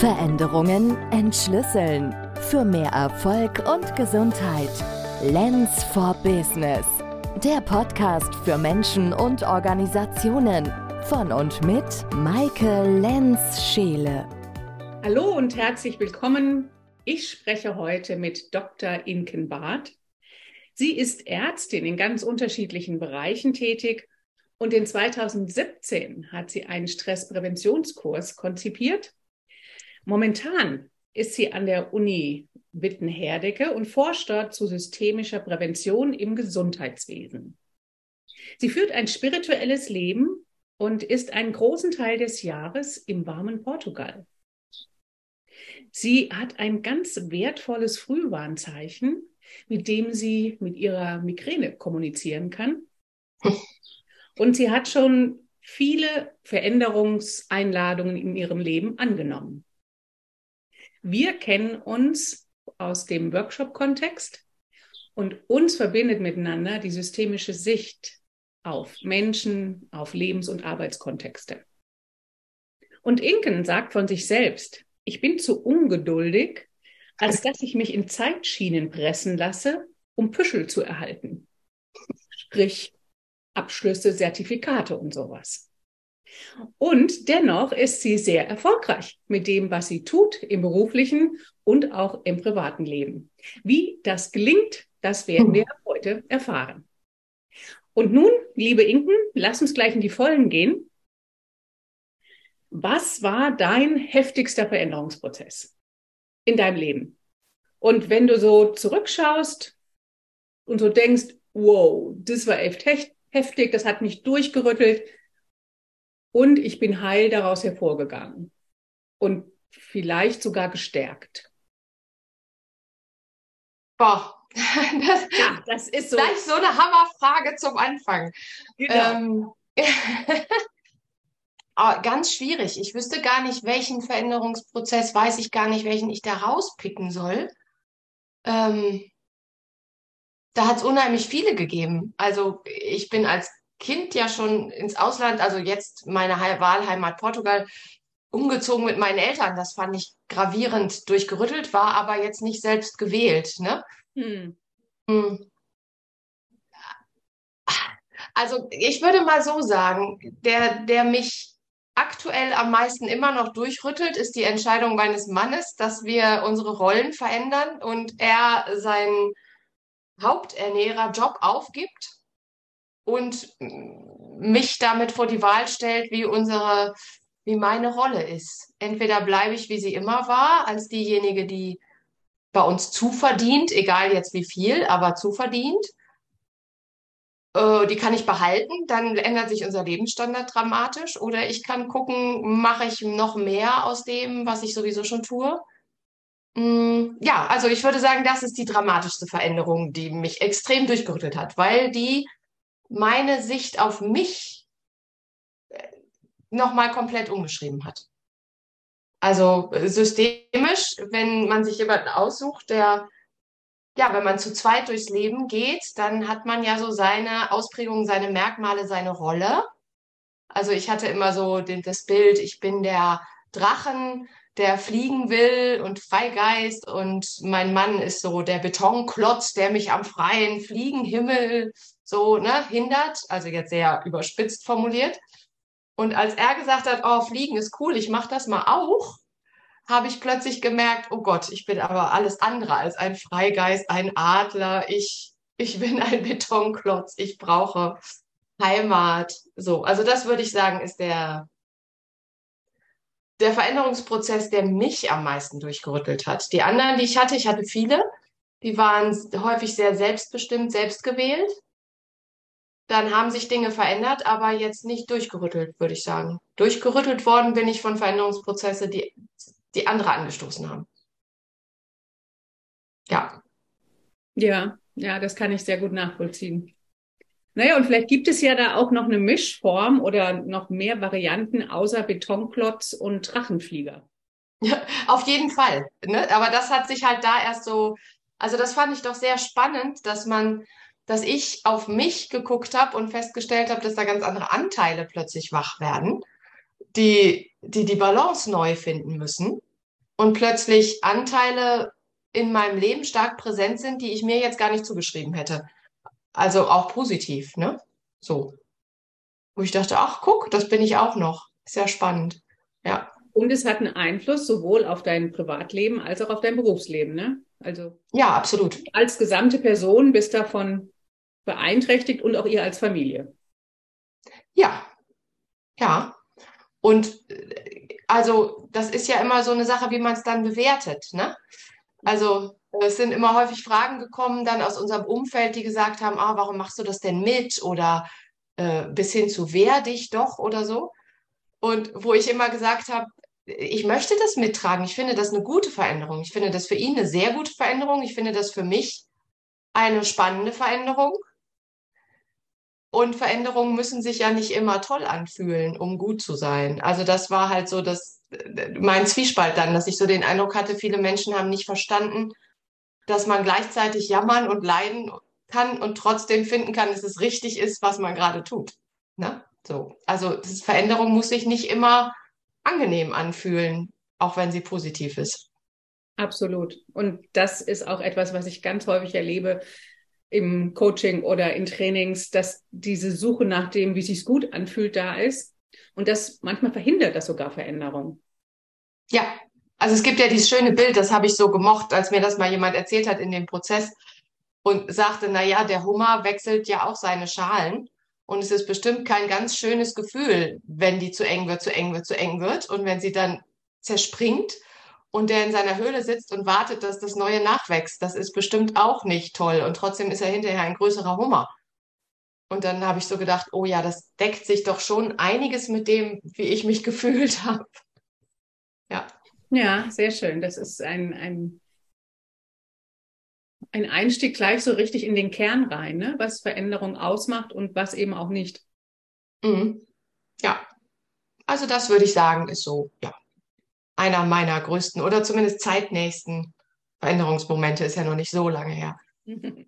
Veränderungen entschlüsseln. Für mehr Erfolg und Gesundheit. Lens for Business. Der Podcast für Menschen und Organisationen. Von und mit Maike Lenz-Scheele. Hallo und herzlich willkommen. Ich spreche heute mit Dr. Inken Barth. Sie ist Ärztin in ganz unterschiedlichen Bereichen tätig und in 2017 hat sie einen Stresspräventionskurs konzipiert. Momentan ist sie an der Uni Witten-Herdecke und forscht dort zu systemischer Prävention im Gesundheitswesen. Sie führt ein spirituelles Leben und ist einen großen Teil des Jahres im warmen Portugal. Sie hat ein ganz wertvolles Frühwarnzeichen, mit dem sie mit ihrer Migräne kommunizieren kann. Und sie hat schon viele Veränderungseinladungen in ihrem Leben angenommen. Wir kennen uns aus dem Workshop-Kontext und uns verbindet miteinander die systemische Sicht auf Menschen, auf Lebens- und Arbeitskontexte. Und Inken sagt von sich selbst, ich bin zu ungeduldig, als dass ich mich in Zeitschienen pressen lasse, um Püschel zu erhalten. Sprich, Abschlüsse, Zertifikate und sowas. Und dennoch ist sie sehr erfolgreich mit dem, was sie tut im beruflichen und auch im privaten Leben. Wie das gelingt, das werden wir heute erfahren. Und nun, liebe Inken, lass uns gleich in die Vollen gehen. Was war dein heftigster Veränderungsprozess in deinem Leben? Und wenn du so zurückschaust und so denkst, wow, das war echt heftig, das hat mich durchgerüttelt und ich bin heil daraus hervorgegangen und vielleicht sogar gestärkt. Boah, das, ja, das ist so. Gleich so eine Hammerfrage zum Anfang. Genau. Ähm, ah, ganz schwierig. Ich wüsste gar nicht, welchen Veränderungsprozess, weiß ich gar nicht, welchen ich da rauspicken soll. Ähm, da hat es unheimlich viele gegeben. Also ich bin als Kind ja schon ins Ausland, also jetzt meine Wahlheimat Portugal, umgezogen mit meinen Eltern. Das fand ich gravierend durchgerüttelt, war aber jetzt nicht selbst gewählt. Ne? Hm. hm. Also ich würde mal so sagen, der, der mich aktuell am meisten immer noch durchrüttelt, ist die Entscheidung meines Mannes, dass wir unsere Rollen verändern und er seinen Haupternährerjob aufgibt und mich damit vor die Wahl stellt, wie unsere, wie meine Rolle ist. Entweder bleibe ich, wie sie immer war, als diejenige, die bei uns zuverdient, egal jetzt wie viel, aber zuverdient. Äh, die kann ich behalten, dann ändert sich unser Lebensstandard dramatisch. Oder ich kann gucken, mache ich noch mehr aus dem, was ich sowieso schon tue. Mm, ja, also ich würde sagen, das ist die dramatischste Veränderung, die mich extrem durchgerüttelt hat, weil die meine Sicht auf mich äh, nochmal komplett umgeschrieben hat. Also äh, systemisch, wenn man sich jemanden aussucht, der, ja, wenn man zu zweit durchs Leben geht, dann hat man ja so seine Ausprägungen, seine Merkmale, seine Rolle. Also ich hatte immer so den, das Bild, ich bin der Drachen, der fliegen will und Freigeist und mein Mann ist so der Betonklotz, der mich am freien Fliegenhimmel so ne, hindert, also jetzt sehr überspitzt formuliert. Und als er gesagt hat, oh, Fliegen ist cool, ich mache das mal auch, habe ich plötzlich gemerkt, oh Gott, ich bin aber alles andere als ein Freigeist, ein Adler, ich, ich bin ein Betonklotz, ich brauche Heimat. So, also das würde ich sagen, ist der, der Veränderungsprozess, der mich am meisten durchgerüttelt hat. Die anderen, die ich hatte, ich hatte viele, die waren häufig sehr selbstbestimmt, selbstgewählt. Dann haben sich Dinge verändert, aber jetzt nicht durchgerüttelt, würde ich sagen. Durchgerüttelt worden bin ich von Veränderungsprozesse, die, die andere angestoßen haben. Ja. Ja, ja, das kann ich sehr gut nachvollziehen. Naja, und vielleicht gibt es ja da auch noch eine Mischform oder noch mehr Varianten außer Betonklotz und Drachenflieger. Ja, auf jeden Fall. Ne? Aber das hat sich halt da erst so, also das fand ich doch sehr spannend, dass man, dass ich auf mich geguckt habe und festgestellt habe, dass da ganz andere Anteile plötzlich wach werden, die die, die Balance neu finden müssen. und plötzlich Anteile in meinem Leben stark präsent sind, die ich mir jetzt gar nicht zugeschrieben hätte. Also auch positiv, ne? So. Wo ich dachte, ach, guck, das bin ich auch noch. Sehr spannend. Ja. Und es hat einen Einfluss sowohl auf dein Privatleben als auch auf dein Berufsleben, ne? Also. Ja, absolut. Als gesamte Person bist davon beeinträchtigt und auch ihr als Familie. Ja. Ja. Und also, das ist ja immer so eine Sache, wie man es dann bewertet, ne? Also, es sind immer häufig Fragen gekommen dann aus unserem Umfeld, die gesagt haben, ah, warum machst du das denn mit? Oder äh, bis hin zu wehr dich doch oder so. Und wo ich immer gesagt habe, ich möchte das mittragen. Ich finde das eine gute Veränderung. Ich finde das für ihn eine sehr gute Veränderung. Ich finde das für mich eine spannende Veränderung. Und Veränderungen müssen sich ja nicht immer toll anfühlen, um gut zu sein. Also das war halt so das, mein Zwiespalt dann, dass ich so den Eindruck hatte, viele Menschen haben nicht verstanden, dass man gleichzeitig jammern und leiden kann und trotzdem finden kann, dass es richtig ist, was man gerade tut. Ne? So. Also Veränderung muss sich nicht immer angenehm anfühlen, auch wenn sie positiv ist. Absolut. Und das ist auch etwas, was ich ganz häufig erlebe im Coaching oder in Trainings, dass diese Suche nach dem, wie es sich gut anfühlt, da ist. Und das manchmal verhindert das sogar Veränderung. Ja, also es gibt ja dieses schöne Bild, das habe ich so gemocht, als mir das mal jemand erzählt hat in dem Prozess und sagte, na ja, der Hummer wechselt ja auch seine Schalen. Und es ist bestimmt kein ganz schönes Gefühl, wenn die zu eng wird, zu eng wird, zu eng wird. Und wenn sie dann zerspringt und der in seiner Höhle sitzt und wartet, dass das Neue nachwächst, das ist bestimmt auch nicht toll. Und trotzdem ist er hinterher ein größerer Hummer. Und dann habe ich so gedacht, oh ja, das deckt sich doch schon einiges mit dem, wie ich mich gefühlt habe. Ja. Ja, sehr schön. Das ist ein, ein ein Einstieg gleich so richtig in den Kern rein, ne? was Veränderung ausmacht und was eben auch nicht. Mhm. Ja, also das würde ich sagen, ist so, ja, einer meiner größten oder zumindest zeitnächsten Veränderungsmomente, ist ja noch nicht so lange her.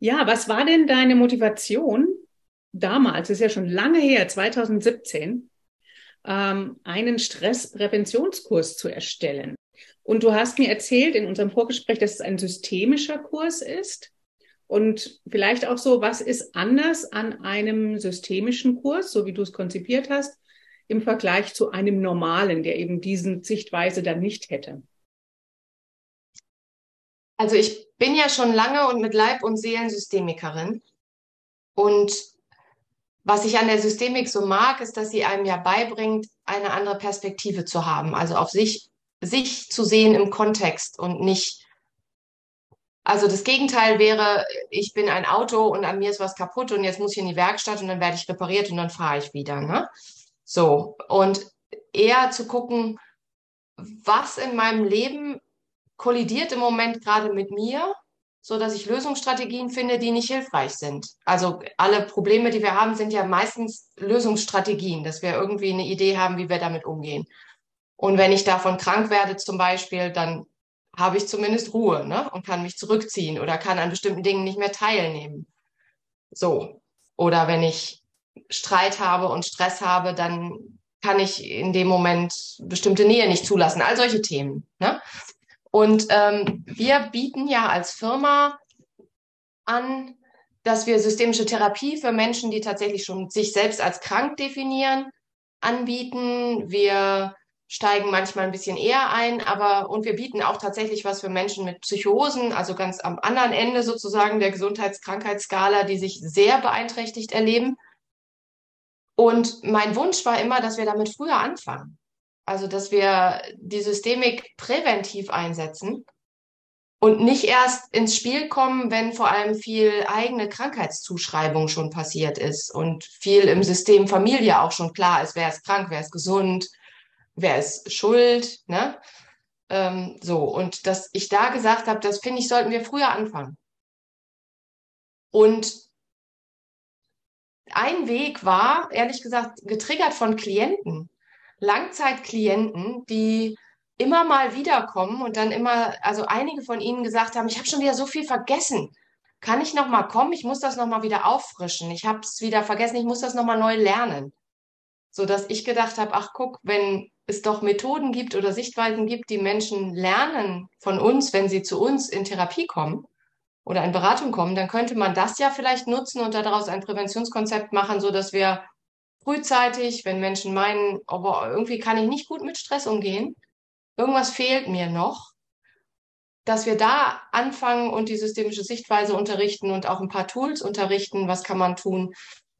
Ja, was war denn deine Motivation damals, ist ja schon lange her, 2017, ähm, einen Stresspräventionskurs zu erstellen? Und du hast mir erzählt in unserem Vorgespräch, dass es ein systemischer Kurs ist. Und vielleicht auch so, was ist anders an einem systemischen Kurs, so wie du es konzipiert hast, im Vergleich zu einem normalen, der eben diesen Sichtweise dann nicht hätte? Also ich bin ja schon lange und mit Leib und Seelen Systemikerin. Und was ich an der Systemik so mag, ist, dass sie einem ja beibringt, eine andere Perspektive zu haben, also auf sich sich zu sehen im Kontext und nicht, also das Gegenteil wäre, ich bin ein Auto und an mir ist was kaputt und jetzt muss ich in die Werkstatt und dann werde ich repariert und dann fahre ich wieder. Ne? So, und eher zu gucken, was in meinem Leben kollidiert im Moment gerade mit mir, so dass ich Lösungsstrategien finde, die nicht hilfreich sind. Also alle Probleme, die wir haben, sind ja meistens Lösungsstrategien, dass wir irgendwie eine Idee haben, wie wir damit umgehen. Und wenn ich davon krank werde zum Beispiel, dann habe ich zumindest Ruhe ne? und kann mich zurückziehen oder kann an bestimmten Dingen nicht mehr teilnehmen. So. Oder wenn ich Streit habe und Stress habe, dann kann ich in dem Moment bestimmte Nähe nicht zulassen. All solche Themen. Ne? Und ähm, wir bieten ja als Firma an, dass wir systemische Therapie für Menschen, die tatsächlich schon sich selbst als krank definieren, anbieten. Wir steigen manchmal ein bisschen eher ein, aber und wir bieten auch tatsächlich was für Menschen mit Psychosen, also ganz am anderen Ende sozusagen der Gesundheitskrankheitsskala, die sich sehr beeinträchtigt erleben. Und mein Wunsch war immer, dass wir damit früher anfangen. Also, dass wir die Systemik präventiv einsetzen und nicht erst ins Spiel kommen, wenn vor allem viel eigene Krankheitszuschreibung schon passiert ist und viel im System Familie auch schon klar ist, wer ist krank, wer ist gesund, wer ist schuld, ne? Ähm, so, und dass ich da gesagt habe, das finde ich, sollten wir früher anfangen. Und ein Weg war, ehrlich gesagt, getriggert von Klienten, Langzeitklienten, die immer mal wiederkommen und dann immer, also einige von ihnen gesagt haben, ich habe schon wieder so viel vergessen. Kann ich noch mal kommen? Ich muss das noch mal wieder auffrischen. Ich habe es wieder vergessen. Ich muss das noch mal neu lernen, so dass ich gedacht habe, ach guck, wenn es doch Methoden gibt oder Sichtweisen gibt, die Menschen lernen von uns, wenn sie zu uns in Therapie kommen oder in Beratung kommen, dann könnte man das ja vielleicht nutzen und daraus ein Präventionskonzept machen, so dass wir frühzeitig, wenn Menschen meinen, aber irgendwie kann ich nicht gut mit Stress umgehen, irgendwas fehlt mir noch, dass wir da anfangen und die systemische Sichtweise unterrichten und auch ein paar Tools unterrichten, was kann man tun.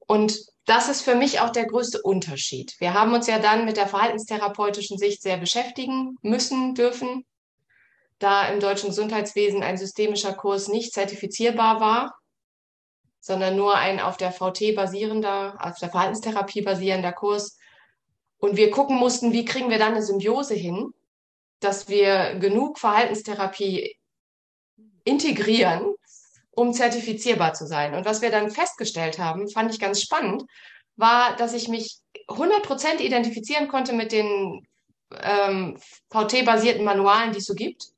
Und das ist für mich auch der größte Unterschied. Wir haben uns ja dann mit der verhaltenstherapeutischen Sicht sehr beschäftigen müssen, dürfen, da im deutschen Gesundheitswesen ein systemischer Kurs nicht zertifizierbar war, sondern nur ein auf der VT basierender, auf der Verhaltenstherapie basierender Kurs. Und wir gucken mussten, wie kriegen wir dann eine Symbiose hin, dass wir genug Verhaltenstherapie integrieren, um zertifizierbar zu sein. Und was wir dann festgestellt haben, fand ich ganz spannend, war, dass ich mich 100% identifizieren konnte mit den ähm, VT-basierten Manualen, die es so gibt.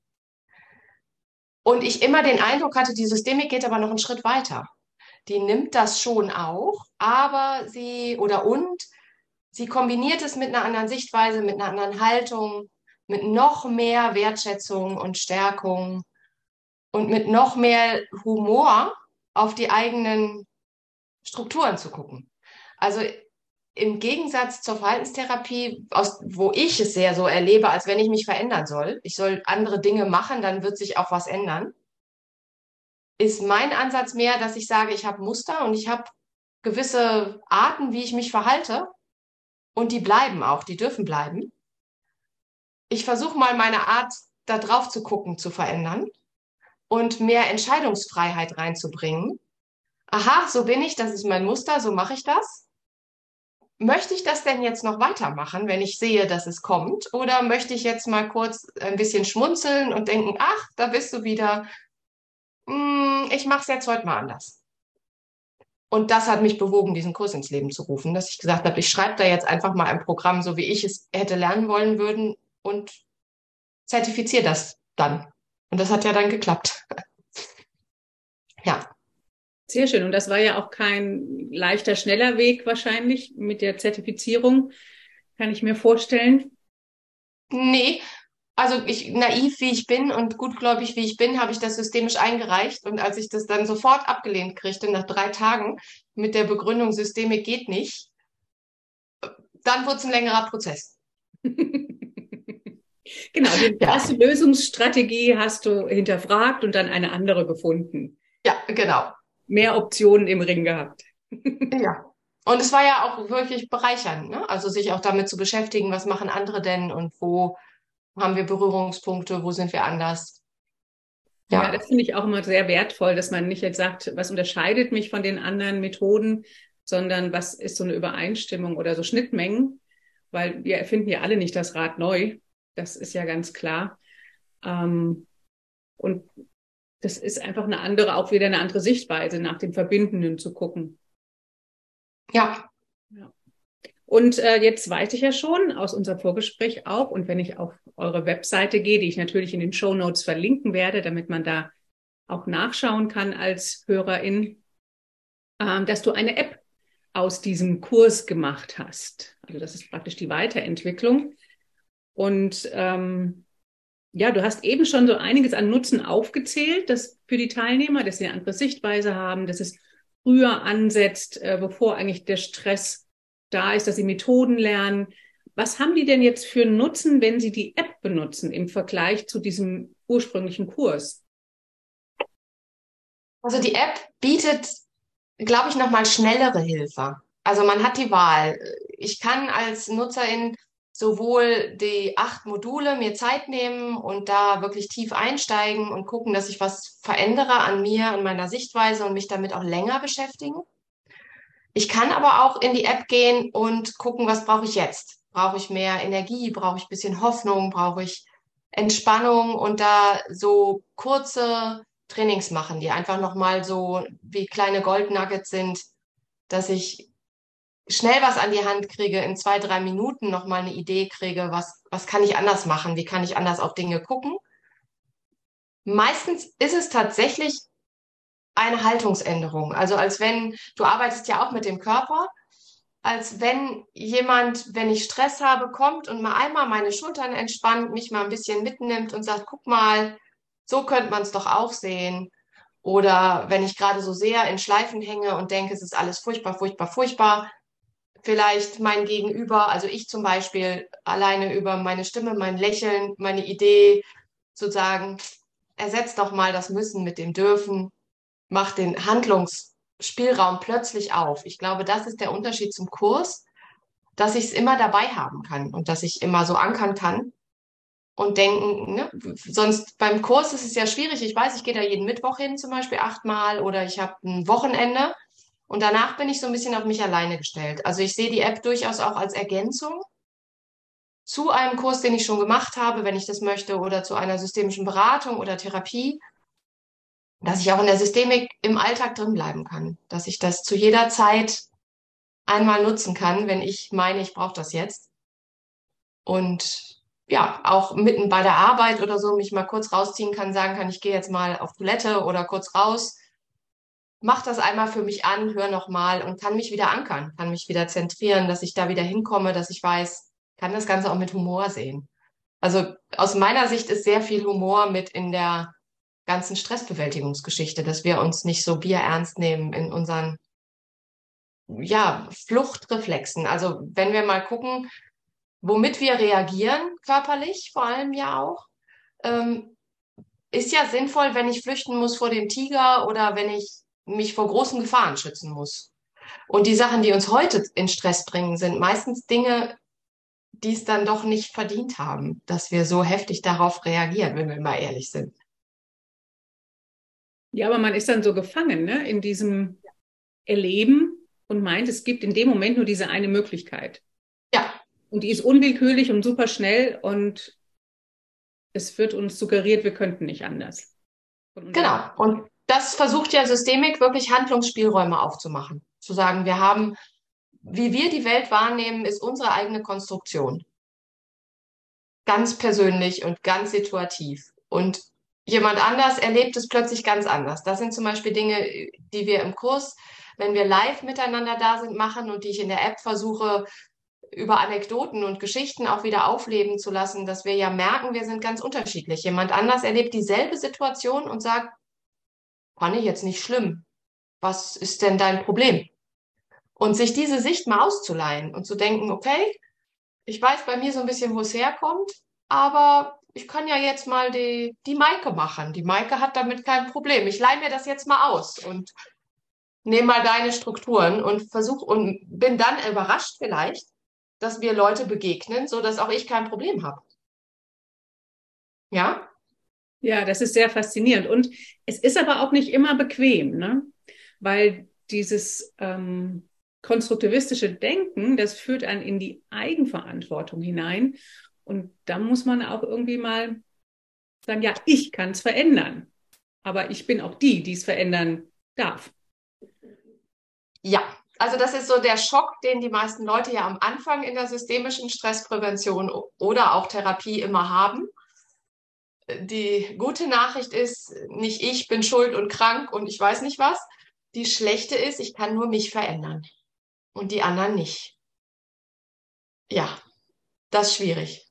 Und ich immer den Eindruck hatte, die Systemik geht aber noch einen Schritt weiter. Die nimmt das schon auch, aber sie oder und sie kombiniert es mit einer anderen Sichtweise, mit einer anderen Haltung, mit noch mehr Wertschätzung und Stärkung und mit noch mehr Humor auf die eigenen Strukturen zu gucken. Also im Gegensatz zur Verhaltenstherapie, aus, wo ich es sehr so erlebe, als wenn ich mich verändern soll, ich soll andere Dinge machen, dann wird sich auch was ändern, ist mein Ansatz mehr, dass ich sage, ich habe Muster und ich habe gewisse Arten, wie ich mich verhalte und die bleiben auch, die dürfen bleiben ich versuche mal meine Art, da drauf zu gucken, zu verändern und mehr Entscheidungsfreiheit reinzubringen. Aha, so bin ich, das ist mein Muster, so mache ich das. Möchte ich das denn jetzt noch weitermachen, wenn ich sehe, dass es kommt? Oder möchte ich jetzt mal kurz ein bisschen schmunzeln und denken, ach, da bist du wieder. Hm, ich mache es jetzt heute mal anders. Und das hat mich bewogen, diesen Kurs ins Leben zu rufen, dass ich gesagt habe, ich schreibe da jetzt einfach mal ein Programm, so wie ich es hätte lernen wollen würden, und zertifiziere das dann. Und das hat ja dann geklappt. ja. Sehr schön. Und das war ja auch kein leichter, schneller Weg wahrscheinlich mit der Zertifizierung, kann ich mir vorstellen. Nee, also ich, naiv wie ich bin und gutgläubig wie ich bin, habe ich das systemisch eingereicht. Und als ich das dann sofort abgelehnt kriegte, nach drei Tagen, mit der Begründung, Systemik geht nicht, dann wurde es ein längerer Prozess. Genau, die ja. erste Lösungsstrategie hast du hinterfragt und dann eine andere gefunden. Ja, genau. Mehr Optionen im Ring gehabt. ja. Und es war ja auch wirklich bereichernd, ne? Also sich auch damit zu beschäftigen, was machen andere denn und wo haben wir Berührungspunkte, wo sind wir anders. Ja, ja das finde ich auch immer sehr wertvoll, dass man nicht jetzt sagt, was unterscheidet mich von den anderen Methoden, sondern was ist so eine Übereinstimmung oder so Schnittmengen, weil wir erfinden ja alle nicht das Rad neu. Das ist ja ganz klar. Ähm, und das ist einfach eine andere, auch wieder eine andere Sichtweise, nach dem Verbindenden zu gucken. Ja. ja. Und äh, jetzt weiß ich ja schon aus unserem Vorgespräch auch, und wenn ich auf eure Webseite gehe, die ich natürlich in den Show Notes verlinken werde, damit man da auch nachschauen kann als Hörerin, äh, dass du eine App aus diesem Kurs gemacht hast. Also das ist praktisch die Weiterentwicklung. Und ähm, ja, du hast eben schon so einiges an Nutzen aufgezählt, dass für die Teilnehmer, dass sie eine andere Sichtweise haben, dass es früher ansetzt, äh, bevor eigentlich der Stress da ist, dass sie Methoden lernen. Was haben die denn jetzt für Nutzen, wenn sie die App benutzen im Vergleich zu diesem ursprünglichen Kurs? Also die App bietet, glaube ich, nochmal schnellere Hilfe. Also man hat die Wahl. Ich kann als Nutzerin sowohl die acht Module mir Zeit nehmen und da wirklich tief einsteigen und gucken, dass ich was verändere an mir, an meiner Sichtweise und mich damit auch länger beschäftigen. Ich kann aber auch in die App gehen und gucken, was brauche ich jetzt? Brauche ich mehr Energie? Brauche ich ein bisschen Hoffnung? Brauche ich Entspannung? Und da so kurze Trainings machen, die einfach nochmal so wie kleine Goldnuggets sind, dass ich schnell was an die Hand kriege, in zwei, drei Minuten nochmal eine Idee kriege, was, was kann ich anders machen, wie kann ich anders auf Dinge gucken. Meistens ist es tatsächlich eine Haltungsänderung. Also als wenn, du arbeitest ja auch mit dem Körper. als wenn jemand, wenn ich Stress habe, kommt und mal einmal meine Schultern entspannt, mich mal ein bisschen mitnimmt und sagt, guck mal, so könnte man es doch auch sehen. Oder wenn ich gerade so sehr in Schleifen hänge und denke, es ist alles furchtbar, furchtbar, furchtbar, vielleicht mein Gegenüber, also ich zum Beispiel, alleine über meine Stimme, mein Lächeln, meine Idee, zu sagen, ersetzt doch mal das Müssen mit dem Dürfen, macht den Handlungsspielraum plötzlich auf. Ich glaube, das ist der Unterschied zum Kurs, dass ich es immer dabei haben kann und dass ich immer so ankern kann und denken, ne? sonst beim Kurs ist es ja schwierig. Ich weiß, ich gehe da jeden Mittwoch hin, zum Beispiel achtmal oder ich habe ein Wochenende und danach bin ich so ein bisschen auf mich alleine gestellt. Also ich sehe die App durchaus auch als Ergänzung zu einem Kurs, den ich schon gemacht habe, wenn ich das möchte, oder zu einer systemischen Beratung oder Therapie, dass ich auch in der Systemik im Alltag drin bleiben kann, dass ich das zu jeder Zeit einmal nutzen kann, wenn ich meine, ich brauche das jetzt. Und ja, auch mitten bei der Arbeit oder so mich mal kurz rausziehen kann, sagen kann, ich gehe jetzt mal auf Toilette oder kurz raus, mach das einmal für mich an, hör nochmal und kann mich wieder ankern, kann mich wieder zentrieren, dass ich da wieder hinkomme, dass ich weiß, kann das Ganze auch mit Humor sehen. Also aus meiner Sicht ist sehr viel Humor mit in der ganzen Stressbewältigungsgeschichte, dass wir uns nicht so bierernst nehmen in unseren ja, Fluchtreflexen. Also wenn wir mal gucken, womit wir reagieren, körperlich vor allem ja auch, ähm, ist ja sinnvoll, wenn ich flüchten muss vor dem Tiger oder wenn ich mich vor großen Gefahren schützen muss. Und die Sachen, die uns heute in Stress bringen, sind meistens Dinge, die es dann doch nicht verdient haben, dass wir so heftig darauf reagieren, wenn wir mal ehrlich sind. Ja, aber man ist dann so gefangen ne, in diesem Erleben und meint, es gibt in dem Moment nur diese eine Möglichkeit. Ja. Und die ist unwillkürlich und super schnell und es wird uns suggeriert, wir könnten nicht anders. Genau. Und das versucht ja Systemik wirklich Handlungsspielräume aufzumachen. Zu sagen, wir haben wie wir die Welt wahrnehmen, ist unsere eigene Konstruktion. Ganz persönlich und ganz situativ. Und jemand anders erlebt es plötzlich ganz anders. Das sind zum Beispiel Dinge, die wir im Kurs, wenn wir live miteinander da sind, machen und die ich in der App versuche, über Anekdoten und Geschichten auch wieder aufleben zu lassen, dass wir ja merken, wir sind ganz unterschiedlich. Jemand anders erlebt dieselbe Situation und sagt, fand ich jetzt nicht schlimm. Was ist denn dein Problem? Und sich diese Sicht mal auszuleihen und zu denken, okay, ich weiß bei mir so ein bisschen, wo es herkommt, aber ich kann ja jetzt mal die, die Maike machen. Die Maike hat damit kein Problem. Ich leihe mir das jetzt mal aus und nehme mal deine Strukturen und versuche und bin dann überrascht vielleicht, dass mir Leute begegnen, so dass auch ich kein Problem habe. Ja? Ja, das ist sehr faszinierend. Und es ist aber auch nicht immer bequem, ne? Weil dieses ähm, konstruktivistische Denken, das führt einen in die Eigenverantwortung hinein. Und da muss man auch irgendwie mal sagen, ja, ich kann es verändern. Aber ich bin auch die, die es verändern darf. Ja, also das ist so der Schock, den die meisten Leute ja am Anfang in der systemischen Stressprävention oder auch Therapie immer haben. Die gute Nachricht ist, nicht ich bin schuld und krank und ich weiß nicht was. Die schlechte ist, ich kann nur mich verändern und die anderen nicht. Ja, das ist schwierig.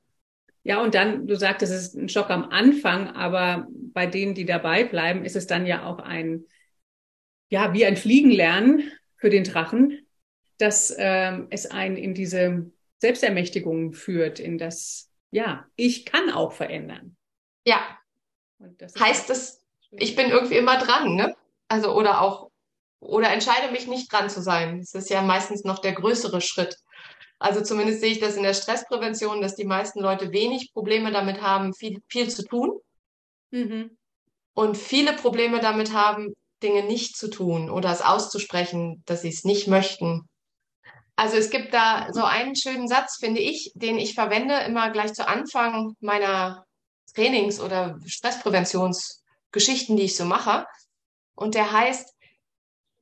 Ja, und dann, du sagtest, es ist ein Schock am Anfang, aber bei denen, die dabei bleiben, ist es dann ja auch ein, ja, wie ein Fliegenlernen für den Drachen, dass ähm, es einen in diese Selbstermächtigung führt, in das, ja, ich kann auch verändern. Ja. Das heißt es, ich bin irgendwie immer dran, ne? Also, oder auch oder entscheide mich nicht dran zu sein. Das ist ja meistens noch der größere Schritt. Also zumindest sehe ich das in der Stressprävention, dass die meisten Leute wenig Probleme damit haben, viel, viel zu tun. Mhm. Und viele Probleme damit haben, Dinge nicht zu tun oder es auszusprechen, dass sie es nicht möchten. Also es gibt da so einen schönen Satz, finde ich, den ich verwende immer gleich zu Anfang meiner Trainings- oder Stresspräventionsgeschichten, die ich so mache. Und der heißt,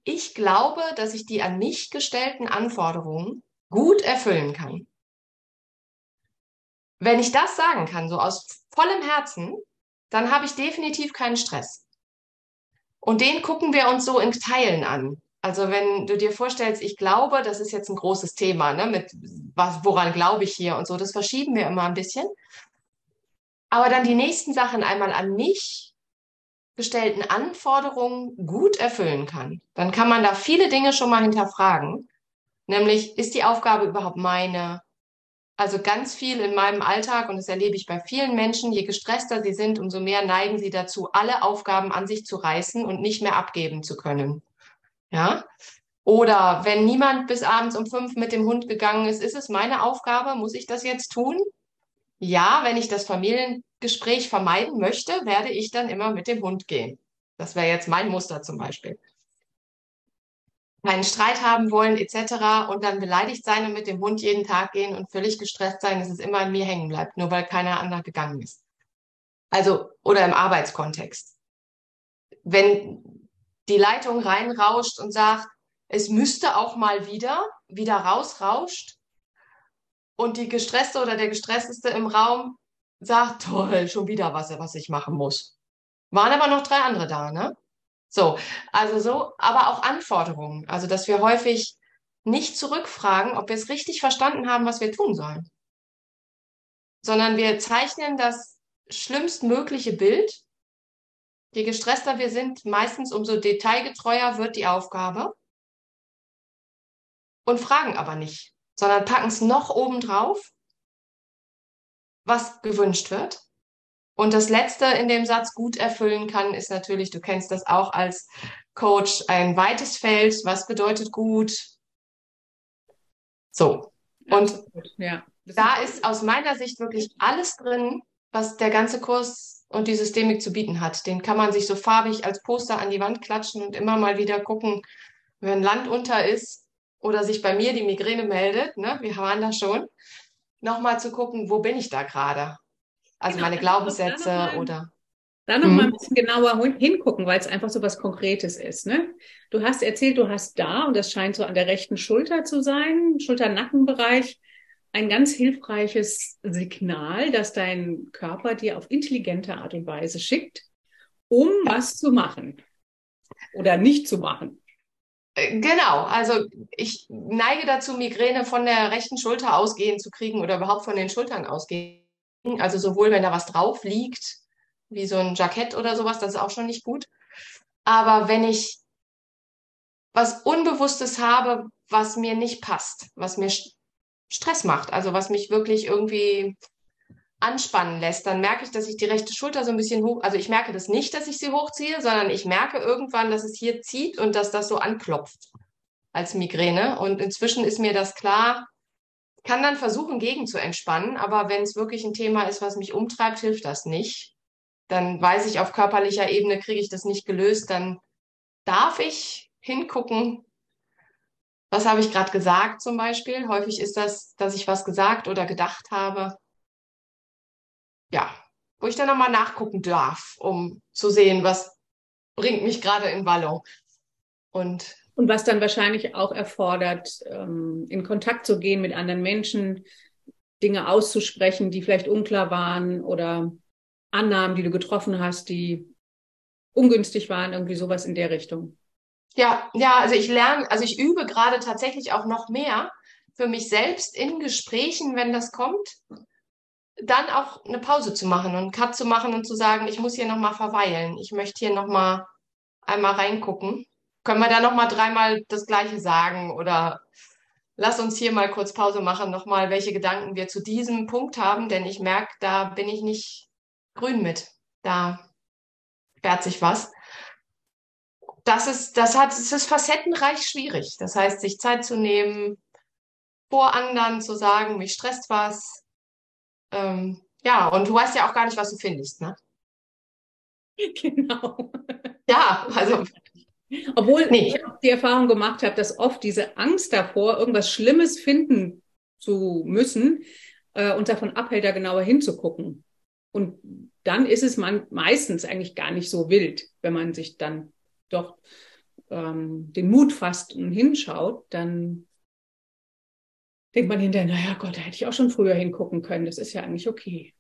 ich glaube, dass ich die an mich gestellten Anforderungen gut erfüllen kann. Wenn ich das sagen kann, so aus vollem Herzen, dann habe ich definitiv keinen Stress. Und den gucken wir uns so in Teilen an. Also wenn du dir vorstellst, ich glaube, das ist jetzt ein großes Thema, ne, mit was, woran glaube ich hier und so, das verschieben wir immer ein bisschen. Aber dann die nächsten Sachen einmal an mich gestellten Anforderungen gut erfüllen kann, dann kann man da viele Dinge schon mal hinterfragen. Nämlich, ist die Aufgabe überhaupt meine? Also ganz viel in meinem Alltag, und das erlebe ich bei vielen Menschen, je gestresster sie sind, umso mehr neigen sie dazu, alle Aufgaben an sich zu reißen und nicht mehr abgeben zu können. Ja? Oder wenn niemand bis abends um fünf mit dem Hund gegangen ist, ist es meine Aufgabe? Muss ich das jetzt tun? Ja, wenn ich das Familiengespräch vermeiden möchte, werde ich dann immer mit dem Hund gehen. Das wäre jetzt mein Muster zum Beispiel. Keinen Streit haben wollen etc. und dann beleidigt sein und mit dem Hund jeden Tag gehen und völlig gestresst sein, dass es immer an mir hängen bleibt, nur weil keiner anderer gegangen ist. Also, oder im Arbeitskontext. Wenn die Leitung reinrauscht und sagt, es müsste auch mal wieder, wieder rausrauscht und die gestresste oder der gestressteste im Raum sagt, toll, schon wieder was, was ich machen muss. Waren aber noch drei andere da, ne? So, also so, aber auch Anforderungen. Also, dass wir häufig nicht zurückfragen, ob wir es richtig verstanden haben, was wir tun sollen, sondern wir zeichnen das schlimmstmögliche Bild Je gestresster wir sind, meistens umso detailgetreuer wird die Aufgabe. Und fragen aber nicht, sondern packen es noch oben drauf, was gewünscht wird. Und das Letzte in dem Satz gut erfüllen kann, ist natürlich, du kennst das auch als Coach, ein weites Feld. Was bedeutet gut? So. Und ja, da ist aus meiner Sicht wirklich alles drin, was der ganze Kurs und die Systemik zu bieten hat. Den kann man sich so farbig als Poster an die Wand klatschen und immer mal wieder gucken, wenn Land unter ist oder sich bei mir die Migräne meldet, ne, wir waren da schon, nochmal zu gucken, wo bin ich da gerade? Also genau, meine Glaubenssätze mal, oder. Da noch mal ein bisschen genauer hingucken, weil es einfach so was Konkretes ist. Ne? Du hast erzählt, du hast da, und das scheint so an der rechten Schulter zu sein, Schulter-Nackenbereich, ein ganz hilfreiches Signal, das dein Körper dir auf intelligente Art und Weise schickt, um was zu machen oder nicht zu machen. Äh, genau, also ich neige dazu, Migräne von der rechten Schulter ausgehen zu kriegen oder überhaupt von den Schultern ausgehen. Also sowohl, wenn da was drauf liegt, wie so ein Jackett oder sowas, das ist auch schon nicht gut. Aber wenn ich was Unbewusstes habe, was mir nicht passt, was mir Stress macht, also was mich wirklich irgendwie anspannen lässt, dann merke ich, dass ich die rechte Schulter so ein bisschen hoch, also ich merke das nicht, dass ich sie hochziehe, sondern ich merke irgendwann, dass es hier zieht und dass das so anklopft als Migräne. Und inzwischen ist mir das klar, kann dann versuchen, gegen zu entspannen, aber wenn es wirklich ein Thema ist, was mich umtreibt, hilft das nicht. Dann weiß ich, auf körperlicher Ebene kriege ich das nicht gelöst, dann darf ich hingucken, was habe ich gerade gesagt zum Beispiel? Häufig ist das, dass ich was gesagt oder gedacht habe. Ja, wo ich dann nochmal nachgucken darf, um zu sehen, was bringt mich gerade in Wallung. Und, und was dann wahrscheinlich auch erfordert, ähm, in Kontakt zu gehen mit anderen Menschen, Dinge auszusprechen, die vielleicht unklar waren oder Annahmen, die du getroffen hast, die ungünstig waren, irgendwie sowas in der Richtung. Ja, ja, also ich lerne, also ich übe gerade tatsächlich auch noch mehr für mich selbst in Gesprächen, wenn das kommt, dann auch eine Pause zu machen und einen Cut zu machen und zu sagen, ich muss hier nochmal verweilen. Ich möchte hier nochmal einmal reingucken. Können wir da nochmal dreimal das Gleiche sagen oder lass uns hier mal kurz Pause machen, nochmal, welche Gedanken wir zu diesem Punkt haben, denn ich merke, da bin ich nicht grün mit. Da fährt sich was das ist, das hat, es ist facettenreich schwierig. Das heißt, sich Zeit zu nehmen, vor anderen zu sagen, mich stresst was. Ähm, ja, und du weißt ja auch gar nicht, was du findest, ne? Genau. Ja, also. Obwohl nee. ich auch die Erfahrung gemacht habe, dass oft diese Angst davor, irgendwas Schlimmes finden zu müssen, äh, uns davon abhält, da genauer hinzugucken. Und dann ist es man meistens eigentlich gar nicht so wild, wenn man sich dann doch ähm, den Mut fasst und hinschaut, dann denkt man hinterher, naja Gott, da hätte ich auch schon früher hingucken können. Das ist ja eigentlich okay.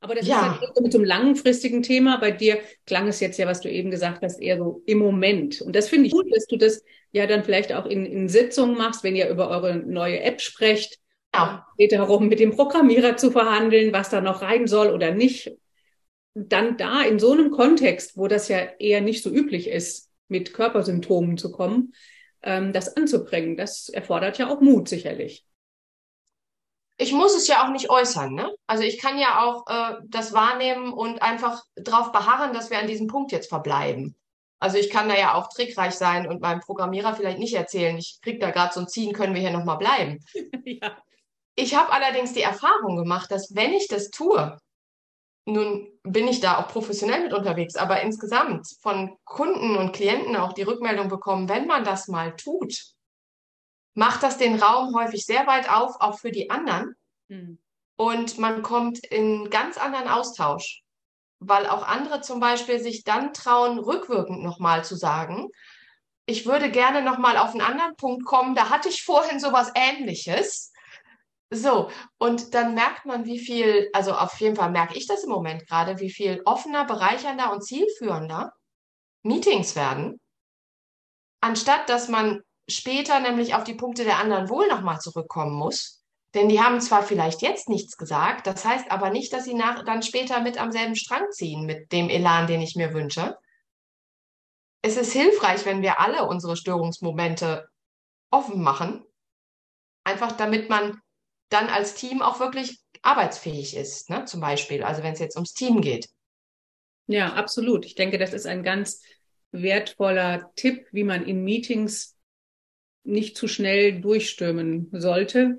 Aber das Ja. ist halt mit so einem langfristigen Thema. Bei dir klang es jetzt ja, was du eben gesagt hast, eher so im Moment. Und das finde ich gut, dass du das ja dann vielleicht auch in, in Sitzungen machst, wenn ihr über eure neue App sprecht. Ja. Es geht darum, mit dem Programmierer zu verhandeln, was da noch rein soll oder nicht. Dann da in so einem Kontext, wo das ja eher nicht so üblich ist, mit Körpersymptomen zu kommen, ähm, das anzubringen, das erfordert ja auch Mut sicherlich. ich muss es ja auch nicht äußern, ne? Also ich kann ja auch äh, das wahrnehmen und einfach darauf beharren, dass wir an diesem Punkt jetzt verbleiben. Also ich kann da ja auch trickreich sein und meinem Programmierer vielleicht nicht erzählen, ich krieg da gerade so ein Ziehen, können wir hier nochmal bleiben. ja. Ich habe allerdings die Erfahrung gemacht, dass wenn ich das tue, nun bin ich da auch professionell mit unterwegs, aber insgesamt von Kunden und Klienten auch die Rückmeldung bekommen, wenn man das mal tut, macht das den Raum häufig sehr weit auf, auch für die anderen. Hm. Und man kommt in ganz anderen Austausch, weil auch andere zum Beispiel sich dann trauen, rückwirkend nochmal zu sagen, ich würde gerne nochmal auf einen anderen Punkt kommen, da hatte ich vorhin sowas Ähnliches. So, und dann merkt man, wie viel, also auf jeden Fall merke ich das im Moment gerade, wie viel offener, bereichernder und zielführender Meetings werden, anstatt dass man später nämlich auf die Punkte der anderen wohl nochmal zurückkommen muss. Denn die haben zwar vielleicht jetzt nichts gesagt, das heißt aber nicht, dass sie nach, dann später mit am selben Strang ziehen, mit dem Elan, den ich mir wünsche. Es ist hilfreich, wenn wir alle unsere Störungsmomente offen machen, einfach damit man dann als Team auch wirklich arbeitsfähig ist, ne? Zum Beispiel, also wenn es jetzt ums Team geht. Ja, absolut. Ich denke, das ist ein ganz wertvoller Tipp, wie man in Meetings nicht zu schnell durchstürmen sollte,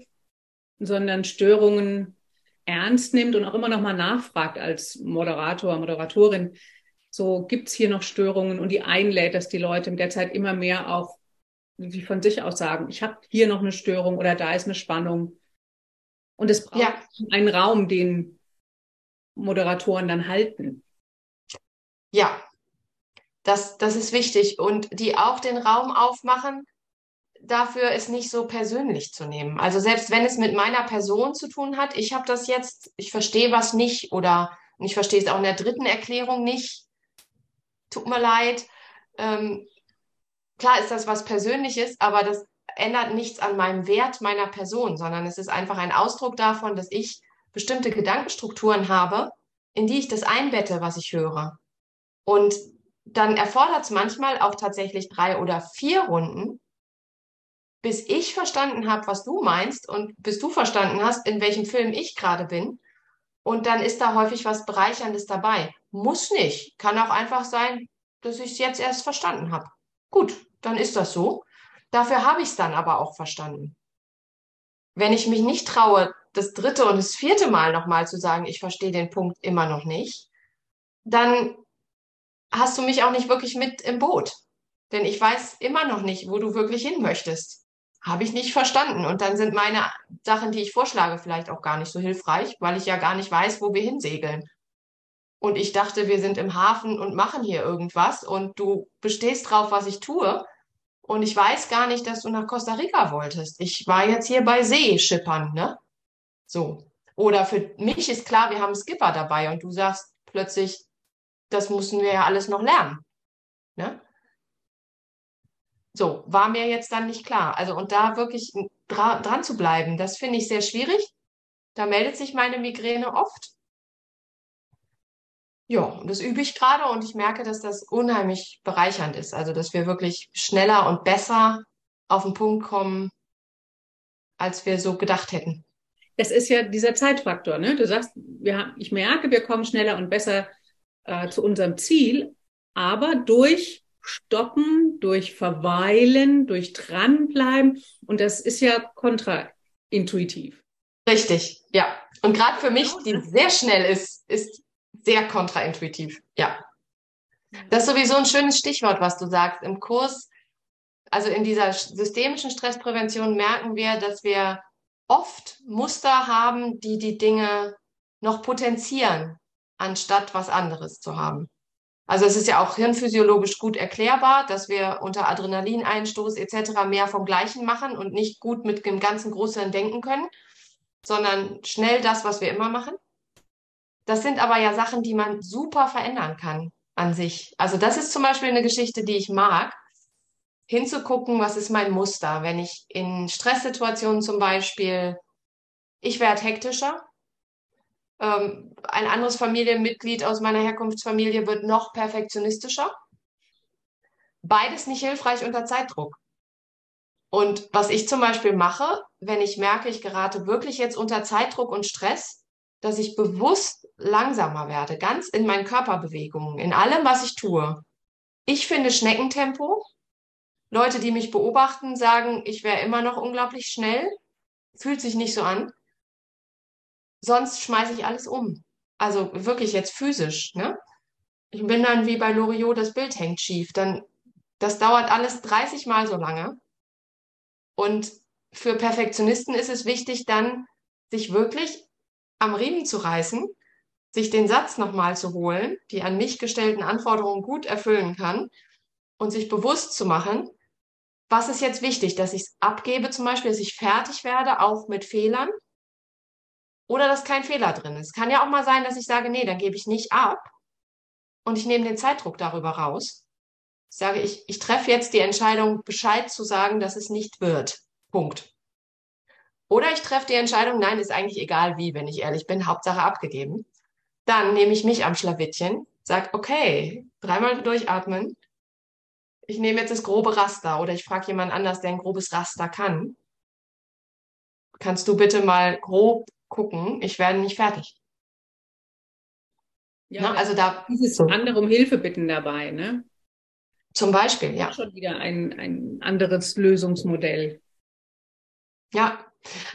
sondern Störungen ernst nimmt und auch immer noch mal nachfragt als Moderator, Moderatorin. So gibt's hier noch Störungen und die einlädt, dass die Leute mit der Zeit immer mehr auch von sich aus sagen, ich habe hier noch eine Störung oder da ist eine Spannung. Und es braucht Ja. einen Raum, den Moderatoren dann halten. Ja, das, das ist wichtig. Und die auch den Raum aufmachen, dafür es nicht so persönlich zu nehmen. Also selbst wenn es mit meiner Person zu tun hat, ich habe das jetzt, ich verstehe was nicht oder ich verstehe es auch in der dritten Erklärung nicht. Tut mir leid. Ähm, klar ist das was Persönliches, aber das ändert nichts an meinem Wert meiner Person, sondern es ist einfach ein Ausdruck davon, dass ich bestimmte Gedankenstrukturen habe, in die ich das einbette, was ich höre. Und dann erfordert es manchmal auch tatsächlich drei oder vier Runden, bis ich verstanden habe, was du meinst und bis du verstanden hast, in welchem Film ich gerade bin. Und dann ist da häufig was Bereicherndes dabei. Muss nicht. Kann auch einfach sein, dass ich es jetzt erst verstanden habe. Gut, dann ist das so. Dafür habe ich es dann aber auch verstanden. Wenn ich mich nicht traue, das dritte und das vierte Mal nochmal zu sagen, ich verstehe den Punkt immer noch nicht, dann hast du mich auch nicht wirklich mit im Boot. Denn ich weiß immer noch nicht, wo du wirklich hin möchtest. Habe ich nicht verstanden. Und dann sind meine Sachen, die ich vorschlage, vielleicht auch gar nicht so hilfreich, weil ich ja gar nicht weiß, wo wir hinsegeln. Und ich dachte, wir sind im Hafen und machen hier irgendwas und du bestehst drauf, was ich tue. Und ich weiß gar nicht, dass du nach Costa Rica wolltest. Ich war jetzt hier bei See schippern, ne? So. Oder für mich ist klar, wir haben Skipper dabei und du sagst plötzlich, das müssen wir ja alles noch lernen. Ne? So, war mir jetzt dann nicht klar. Also, und da wirklich dra dran zu bleiben, das finde ich sehr schwierig. Da meldet sich meine Migräne oft. Ja, und das übe ich gerade und ich merke, dass das unheimlich bereichernd ist. Also, dass wir wirklich schneller und besser auf den Punkt kommen, als wir so gedacht hätten. Das ist ja dieser Zeitfaktor, ne? Du sagst, wir haben, ich merke, wir kommen schneller und besser äh, zu unserem Ziel, aber durch Stoppen, durch Verweilen, durch Dranbleiben und das ist ja kontraintuitiv. Richtig, ja. Und gerade für mich, die sehr schnell ist, ist sehr kontraintuitiv. Ja. Das ist sowieso ein schönes Stichwort, was du sagst. Im Kurs, also in dieser systemischen Stressprävention merken wir, dass wir oft Muster haben, die die Dinge noch potenzieren, anstatt was anderes zu haben. Also es ist ja auch hirnphysiologisch gut erklärbar, dass wir unter Adrenalineinstoß etc. mehr vom Gleichen machen und nicht gut mit dem ganzen Großhirn denken können, sondern schnell das, was wir immer machen. Das sind aber ja Sachen, die man super verändern kann an sich. Also das ist zum Beispiel eine Geschichte, die ich mag, hinzugucken, was ist mein Muster, wenn ich in Stresssituationen zum Beispiel, ich werde hektischer, ähm, ein anderes Familienmitglied aus meiner Herkunftsfamilie wird noch perfektionistischer. Beides nicht hilfreich unter Zeitdruck. Und was ich zum Beispiel mache, wenn ich merke, ich gerate wirklich jetzt unter Zeitdruck und Stress, dass ich bewusst langsamer werde, ganz in meinen Körperbewegungen, in allem, was ich tue. Ich finde Schneckentempo. Leute, die mich beobachten, sagen, ich wäre immer noch unglaublich schnell. Fühlt sich nicht so an. Sonst schmeiße ich alles um. Also wirklich jetzt physisch. Ne? Ich bin dann wie bei Loriot, das Bild hängt schief. Dann, das dauert alles 30 Mal so lange. Und für Perfektionisten ist es wichtig, dann sich wirklich am Riemen zu reißen, sich den Satz nochmal zu holen, die an mich gestellten Anforderungen gut erfüllen kann und sich bewusst zu machen, was ist jetzt wichtig, dass ich es abgebe zum Beispiel, dass ich fertig werde, auch mit Fehlern oder dass kein Fehler drin ist. Kann ja auch mal sein, dass ich sage, nee, dann gebe ich nicht ab und ich nehme den Zeitdruck darüber raus. Ich sage, ich, ich treffe jetzt die Entscheidung, Bescheid zu sagen, dass es nicht wird. Punkt. Oder ich treffe die Entscheidung, nein, ist eigentlich egal wie, wenn ich ehrlich bin, Hauptsache abgegeben. Dann nehme ich mich am Schlawittchen, sage, okay, dreimal durchatmen. Ich nehme jetzt das grobe Raster oder ich frage jemand anders, der ein grobes Raster kann. Kannst du bitte mal grob gucken? Ich werde nicht fertig. Ja, Na, also da dieses so. andere um Hilfe bitten dabei, ne? Zum Beispiel, ja. Schon wieder ein, ein anderes Lösungsmodell. Ja,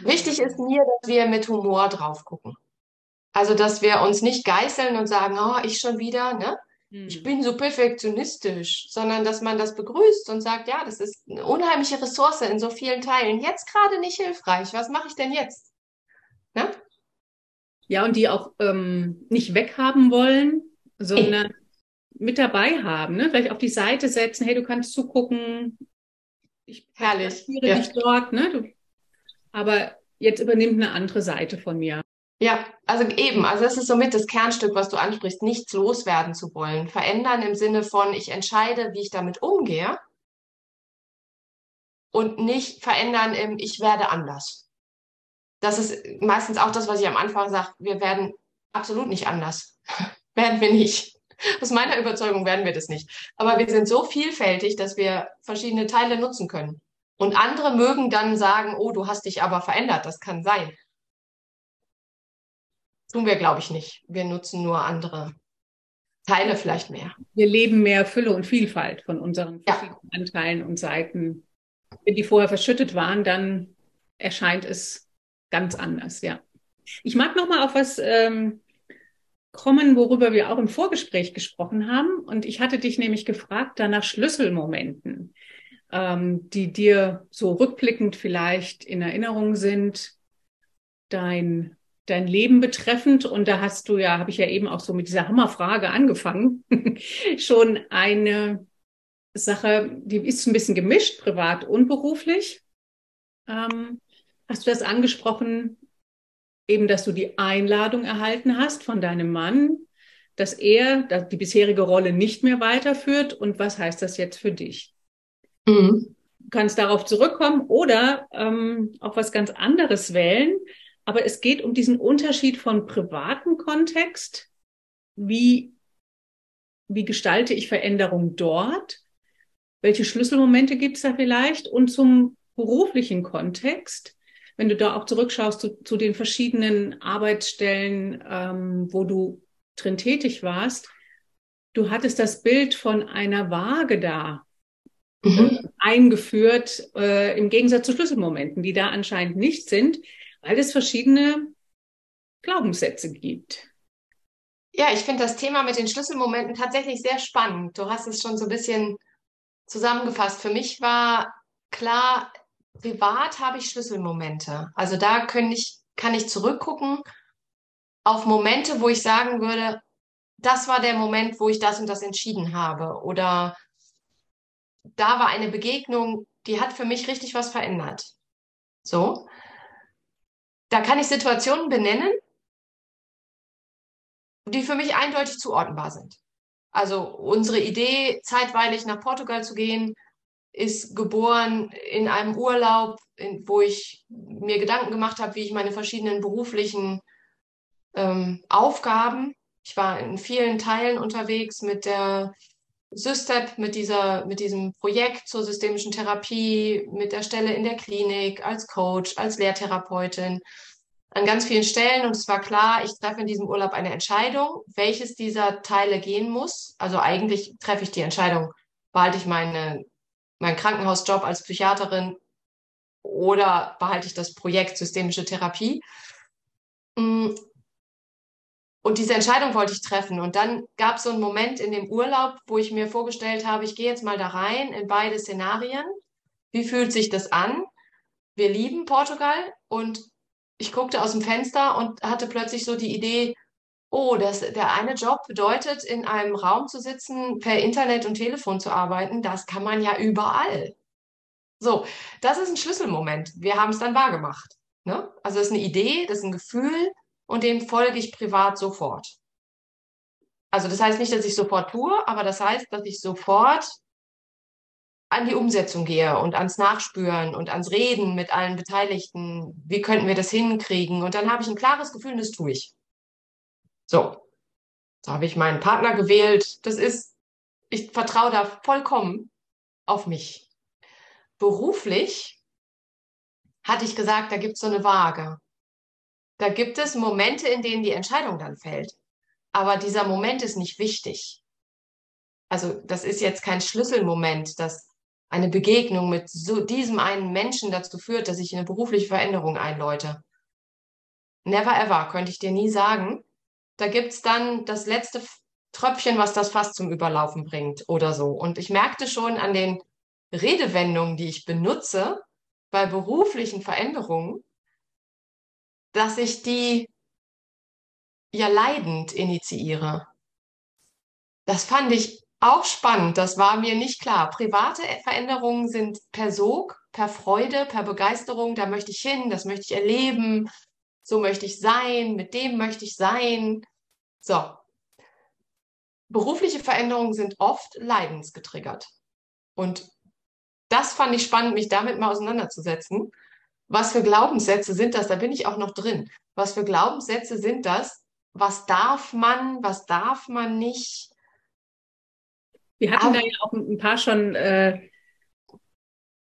Wichtig ist mir, dass wir mit Humor drauf gucken. Also, dass wir uns nicht geißeln und sagen, oh, ich schon wieder, ne? Ich hm. bin so perfektionistisch, sondern dass man das begrüßt und sagt, ja, das ist eine unheimliche Ressource in so vielen Teilen. Jetzt gerade nicht hilfreich. Was mache ich denn jetzt? Ne? Ja, und die auch ähm, nicht weghaben wollen, sondern hey. mit dabei haben. Ne? Vielleicht auf die Seite setzen, hey, du kannst zugucken. Ich Herrlich. Ja. dich dort. Ne? Du aber jetzt übernimmt eine andere Seite von mir. Ja, also eben, also das ist somit das Kernstück, was du ansprichst, nichts loswerden zu wollen. Verändern im Sinne von, ich entscheide, wie ich damit umgehe und nicht verändern im, ich werde anders. Das ist meistens auch das, was ich am Anfang sage, wir werden absolut nicht anders. werden wir nicht. Aus meiner Überzeugung werden wir das nicht. Aber wir sind so vielfältig, dass wir verschiedene Teile nutzen können. Und andere mögen dann sagen, oh, du hast dich aber verändert, das kann sein. Tun wir, glaube ich, nicht. Wir nutzen nur andere Teile vielleicht mehr. Wir leben mehr Fülle und Vielfalt von unseren verschiedenen ja. Anteilen und Seiten. Wenn die vorher verschüttet waren, dann erscheint es ganz anders, ja. Ich mag noch mal auf was ähm, kommen, worüber wir auch im Vorgespräch gesprochen haben. Und ich hatte dich nämlich gefragt, da nach Schlüsselmomenten ähm, die dir so rückblickend vielleicht in Erinnerung sind, dein, dein Leben betreffend. Und da hast du ja, habe ich ja eben auch so mit dieser Hammerfrage angefangen, schon eine Sache, die ist ein bisschen gemischt, privat und beruflich. Ähm, hast du das angesprochen, eben, dass du die Einladung erhalten hast von deinem Mann, dass er die bisherige Rolle nicht mehr weiterführt und was heißt das jetzt für dich? Mhm. Du kannst darauf zurückkommen oder ähm, auch was ganz anderes wählen. Aber es geht um diesen Unterschied von privaten Kontext. Wie, wie gestalte ich Veränderung dort? Welche Schlüsselmomente gibt es da vielleicht? Und zum beruflichen Kontext, wenn du da auch zurückschaust zu, zu den verschiedenen Arbeitsstellen, ähm, wo du drin tätig warst, du hattest das Bild von einer Waage da mhm. eingeführt, äh, im Gegensatz zu Schlüsselmomenten, die da anscheinend nicht sind, weil es verschiedene Glaubenssätze gibt. Ja, ich finde das Thema mit den Schlüsselmomenten tatsächlich sehr spannend. Du hast es schon so ein bisschen zusammengefasst. Für mich war klar, privat habe ich Schlüsselmomente. Also da kann ich, kann ich zurückgucken auf Momente, wo ich sagen würde, das war der Moment, wo ich das und das entschieden habe. Oder da war eine Begegnung, die hat für mich richtig was verändert. So. Da kann ich Situationen benennen, die für mich eindeutig zuordnenbar sind. Also unsere Idee, zeitweilig nach Portugal zu gehen, ist geboren in einem Urlaub, in, wo ich mir Gedanken gemacht habe, wie ich meine verschiedenen beruflichen ähm, Aufgaben. Ich war in vielen Teilen unterwegs mit der Systep, mit dieser, mit diesem Projekt zur systemischen Therapie, mit der Stelle in der Klinik, als Coach, als Lehrtherapeutin, an ganz vielen Stellen. Und es war klar, ich treffe in diesem Urlaub eine Entscheidung, welches dieser Teile gehen muss. Also eigentlich treffe ich die Entscheidung, behalte ich meine, meinen Krankenhausjob als Psychiaterin oder behalte ich das Projekt systemische Therapie. Und diese Entscheidung wollte ich treffen. Und dann gab es so einen Moment in dem Urlaub, wo ich mir vorgestellt habe, ich gehe jetzt mal da rein in beide Szenarien. Wie fühlt sich das an? Wir lieben Portugal und ich guckte aus dem Fenster und hatte plötzlich so die Idee, oh, das, der eine Job bedeutet, in einem Raum zu sitzen, per Internet und Telefon zu arbeiten. Das kann man ja überall. So, das ist ein Schlüsselmoment. Wir haben es dann wahrgemacht. Ne? Also das ist eine Idee, das ist ein Gefühl, und dem folge ich privat sofort. Also das heißt nicht, dass ich sofort tue, aber das heißt, dass ich sofort an die Umsetzung gehe und ans Nachspüren und ans Reden mit allen Beteiligten. Wie könnten wir das hinkriegen? Und dann habe ich ein klares Gefühl, das tue ich. So, so habe ich meinen Partner gewählt. Das ist, ich vertraue da vollkommen auf mich. Beruflich hatte ich gesagt, da gibt es so eine Waage. Da gibt es Momente, in denen die Entscheidung dann fällt. Aber dieser Moment ist nicht wichtig. Also das ist jetzt kein Schlüsselmoment, dass eine Begegnung mit so diesem einen Menschen dazu führt, dass ich eine berufliche Veränderung einläute. Never ever, könnte ich dir nie sagen. Da gibt's dann das letzte Tröpfchen, was das fast zum Überlaufen bringt oder so. Und ich merkte schon an den Redewendungen, die ich benutze bei beruflichen Veränderungen, dass ich die ja leidend initiiere. Das fand ich auch spannend. Das war mir nicht klar. Private Veränderungen sind per Sog, per Freude, per Begeisterung. Da möchte ich hin, das möchte ich erleben. So möchte ich sein, mit dem möchte ich sein. So. Berufliche Veränderungen sind oft leidensgetriggert. Und das fand ich spannend, mich damit mal auseinanderzusetzen was für Glaubenssätze sind das? Da bin ich auch noch drin. Was für Glaubenssätze sind das? Was darf man, was darf man nicht? Wir hatten Aber, da ja auch ein paar schon äh,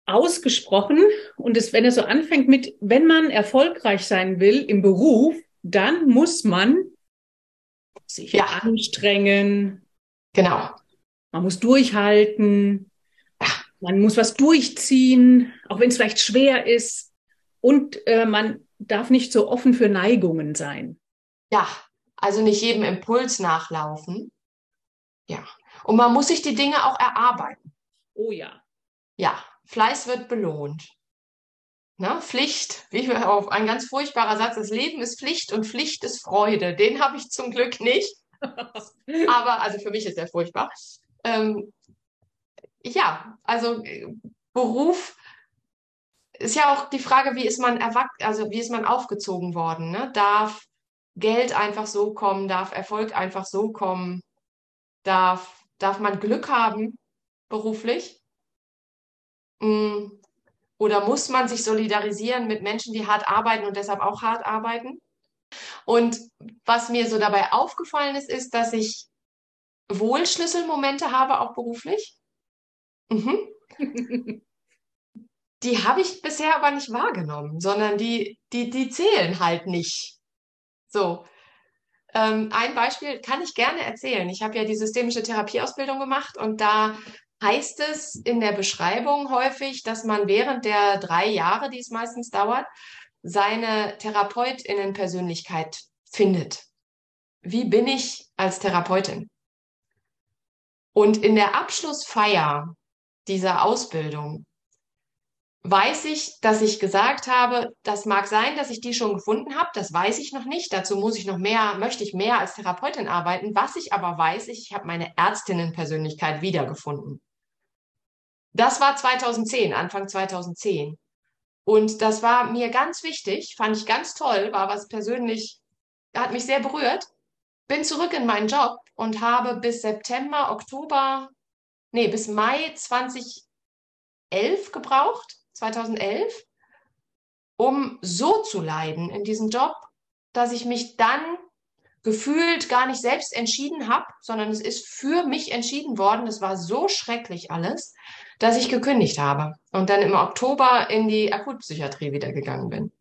ausgesprochen. Und es, wenn es so anfängt mit, wenn man erfolgreich sein will im Beruf, dann muss man sich ja. anstrengen. Genau. Man muss durchhalten. Man muss was durchziehen, auch wenn es vielleicht schwer ist. Und äh, man darf nicht so offen für Neigungen sein. Ja, also nicht jedem Impuls nachlaufen. Ja. Und man muss sich die Dinge auch erarbeiten. Oh ja. Ja, Fleiß wird belohnt. Ne? Pflicht, wie auf ein ganz furchtbarer Satz, das Leben ist Pflicht und Pflicht ist Freude. Den habe ich zum Glück nicht. Aber, also für mich ist der furchtbar. Ähm, ja, also äh, Beruf ist ja auch die Frage, wie ist man erwachsen, also wie ist man aufgezogen worden? Ne? Darf Geld einfach so kommen? Darf Erfolg einfach so kommen? Darf, darf man Glück haben beruflich? Mm, oder muss man sich solidarisieren mit Menschen, die hart arbeiten und deshalb auch hart arbeiten? Und was mir so dabei aufgefallen ist, ist, dass ich wohl Schlüsselmomente habe, auch beruflich. Mhm. die habe ich bisher aber nicht wahrgenommen, sondern die, die, die zählen halt nicht. So. Ähm, ein Beispiel kann ich gerne erzählen. Ich habe ja die systemische Therapieausbildung gemacht und da heißt es in der Beschreibung häufig, dass man während der drei Jahre, die es meistens dauert, seine Therapeutinnenpersönlichkeit findet. Wie bin ich als Therapeutin? Und in der Abschlussfeier dieser Ausbildung weiß ich, dass ich gesagt habe, das mag sein, dass ich die schon gefunden habe, das weiß ich noch nicht. Dazu muss ich noch mehr, möchte ich mehr als Therapeutin arbeiten. Was ich aber weiß, ich, habe meine Ärztinnenpersönlichkeit wiedergefunden. Das war 2010, Anfang 2010. Und das war mir ganz wichtig, fand ich ganz toll, war was persönlich, hat mich sehr berührt. bin zurück in meinen Job und habe bis September, Oktober, nee, bis Mai 2011 gebraucht, 2011, um so zu leiden in diesem Job, dass ich mich dann gefühlt gar nicht selbst entschieden habe, sondern es ist für mich entschieden worden. Es war so schrecklich alles, dass ich gekündigt habe und dann im Oktober in die Akutpsychiatrie wieder gegangen bin.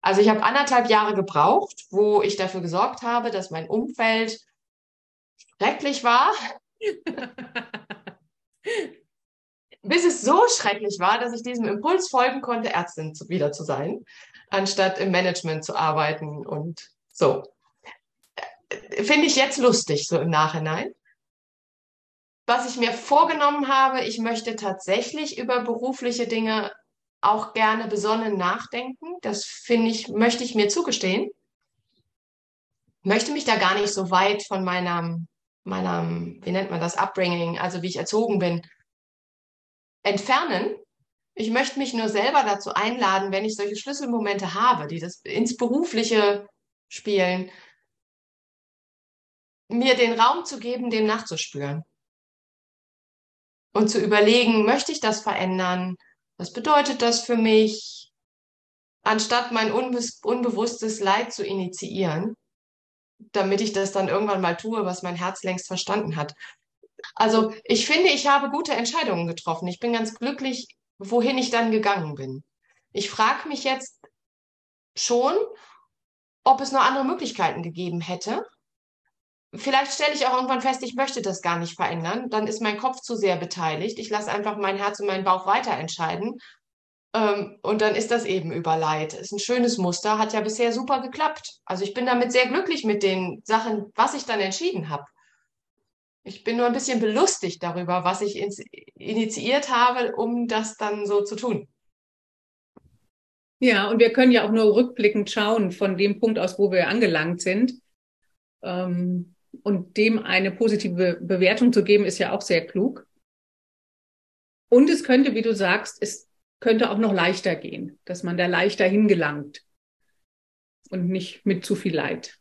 Also ich habe anderthalb Jahre gebraucht, wo ich dafür gesorgt habe, dass mein Umfeld schrecklich war. Bis es so schrecklich war, dass ich diesem Impuls folgen konnte, Ärztin zu, wieder zu sein, anstatt im Management zu arbeiten und so finde ich jetzt lustig, so im Nachhinein. Was ich mir vorgenommen habe, ich möchte tatsächlich über berufliche Dinge auch gerne besonnen nachdenken. Das finde ich, möchte ich mir zugestehen. Möchte mich da gar nicht so weit von meinem, meinem, wie nennt man das, Upbringing, also wie ich erzogen bin, entfernen. Ich möchte mich nur selber dazu einladen, wenn ich solche Schlüsselmomente habe, die das ins Berufliche spielen, mir den Raum zu geben, dem nachzuspüren. Und zu überlegen, möchte ich das verändern? Was bedeutet das für mich? Anstatt mein unbe unbewusstes Leid zu initiieren, damit ich das dann irgendwann mal tue, was mein Herz längst verstanden hat. Also ich finde, ich habe gute Entscheidungen getroffen. Ich bin ganz glücklich, wohin ich dann gegangen bin. Ich frage mich jetzt schon, ob es noch andere Möglichkeiten gegeben hätte Vielleicht stelle ich auch irgendwann fest, ich möchte das gar nicht verändern. Dann ist mein Kopf zu sehr beteiligt. Ich lasse einfach mein Herz und meinen Bauch weiter entscheiden. Ähm, und dann ist das eben über Leid. Ist ein schönes Muster, hat ja bisher super geklappt. Also ich bin damit sehr glücklich mit den Sachen, was ich dann entschieden habe. Ich bin nur ein bisschen belustigt darüber, was ich initiiert habe, um das dann so zu tun. Ja, und wir können ja auch nur rückblickend schauen von dem Punkt aus, wo wir angelangt sind. Ähm, und dem eine positive Bewertung zu geben, ist ja auch sehr klug. Und es könnte, wie du sagst, es könnte auch noch leichter gehen, dass man da leichter hingelangt und nicht mit zu viel Leid.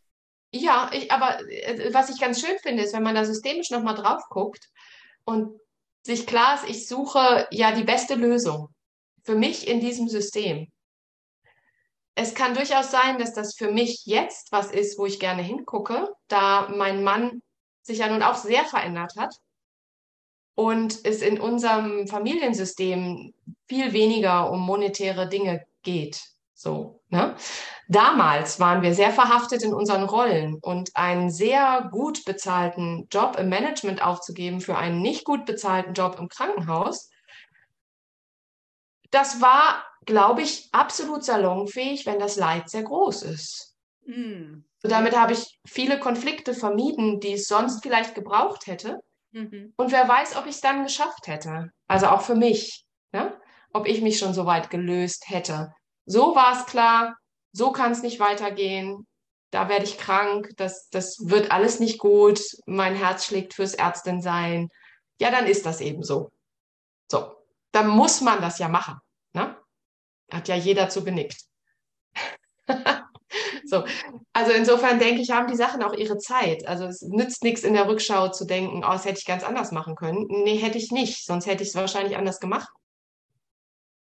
Ja, ich, aber äh, was ich ganz schön finde, ist, wenn man da systemisch nochmal drauf guckt und sich klar ist, ich suche ja die beste Lösung für mich in diesem System es kann durchaus sein, dass das für mich jetzt was ist, wo ich gerne hingucke, da mein Mann sich ja nun auch sehr verändert hat und es in unserem Familiensystem viel weniger um monetäre Dinge geht. So, ne? Damals waren wir sehr verhaftet in unseren Rollen und einen sehr gut bezahlten Job im Management aufzugeben für einen nicht gut bezahlten Job im Krankenhaus, das war glaube ich, absolut salonfähig, wenn das Leid sehr groß ist. Mhm. So, damit habe ich viele Konflikte vermieden, die es sonst vielleicht gebraucht hätte. Mhm. Und wer weiß, ob ich es dann geschafft hätte. Also auch für mich, ne? ob ich mich schon so weit gelöst hätte. So war es klar, so kann es nicht weitergehen. Da werde ich krank, das, das wird alles nicht gut, mein Herz schlägt fürs Ärztin Ja, dann ist das eben so. So, dann muss man das ja machen. Ne? Hat ja jeder zu genickt. so, also insofern denke ich, haben die Sachen auch ihre Zeit. Also es nützt nichts in der Rückschau zu denken, oh, das hätte ich ganz anders machen können. Nee, hätte ich nicht, sonst hätte ich es wahrscheinlich anders gemacht.